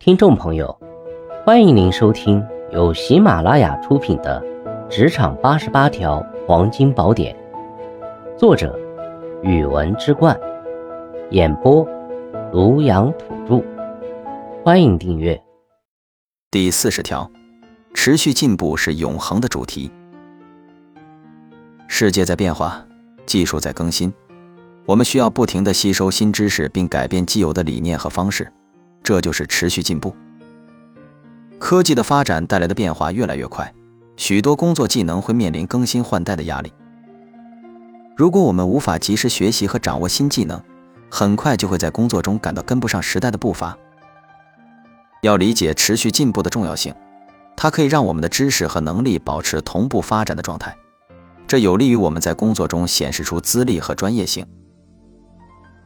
听众朋友，欢迎您收听由喜马拉雅出品的《职场八十八条黄金宝典》，作者：语文之冠，演播：庐阳土著。欢迎订阅。第四十条，持续进步是永恒的主题。世界在变化，技术在更新，我们需要不停地吸收新知识，并改变既有的理念和方式。这就是持续进步。科技的发展带来的变化越来越快，许多工作技能会面临更新换代的压力。如果我们无法及时学习和掌握新技能，很快就会在工作中感到跟不上时代的步伐。要理解持续进步的重要性，它可以让我们的知识和能力保持同步发展的状态，这有利于我们在工作中显示出资历和专业性。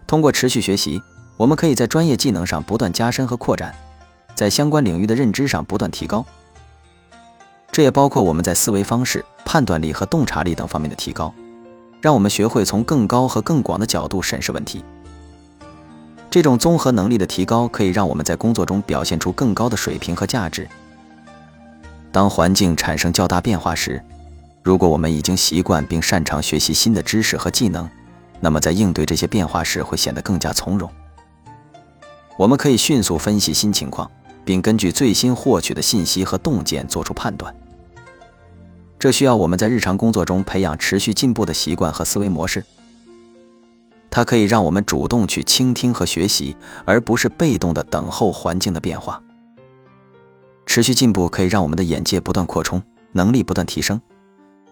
通过持续学习。我们可以在专业技能上不断加深和扩展，在相关领域的认知上不断提高。这也包括我们在思维方式、判断力和洞察力等方面的提高，让我们学会从更高和更广的角度审视问题。这种综合能力的提高，可以让我们在工作中表现出更高的水平和价值。当环境产生较大变化时，如果我们已经习惯并擅长学习新的知识和技能，那么在应对这些变化时会显得更加从容。我们可以迅速分析新情况，并根据最新获取的信息和洞见做出判断。这需要我们在日常工作中培养持续进步的习惯和思维模式。它可以让我们主动去倾听和学习，而不是被动的等候环境的变化。持续进步可以让我们的眼界不断扩充，能力不断提升，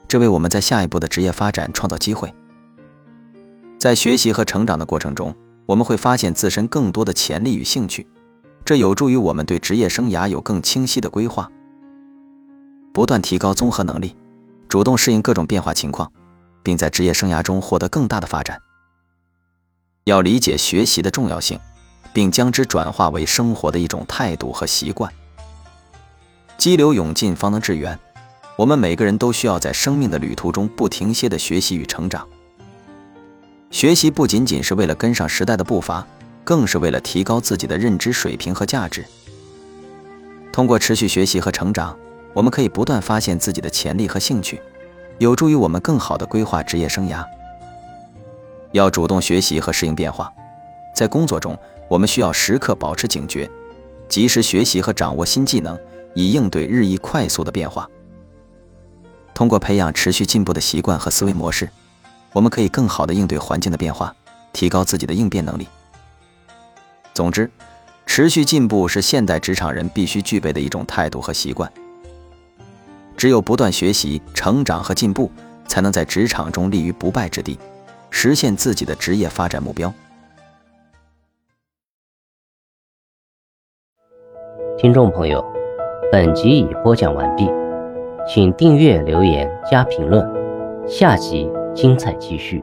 这为我们在下一步的职业发展创造机会。在学习和成长的过程中。我们会发现自身更多的潜力与兴趣，这有助于我们对职业生涯有更清晰的规划，不断提高综合能力，主动适应各种变化情况，并在职业生涯中获得更大的发展。要理解学习的重要性，并将之转化为生活的一种态度和习惯。激流勇进方能致远，我们每个人都需要在生命的旅途中不停歇的学习与成长。学习不仅仅是为了跟上时代的步伐，更是为了提高自己的认知水平和价值。通过持续学习和成长，我们可以不断发现自己的潜力和兴趣，有助于我们更好地规划职业生涯。要主动学习和适应变化，在工作中，我们需要时刻保持警觉，及时学习和掌握新技能，以应对日益快速的变化。通过培养持续进步的习惯和思维模式。我们可以更好的应对环境的变化，提高自己的应变能力。总之，持续进步是现代职场人必须具备的一种态度和习惯。只有不断学习、成长和进步，才能在职场中立于不败之地，实现自己的职业发展目标。听众朋友，本集已播讲完毕，请订阅、留言、加评论，下集。精彩继续。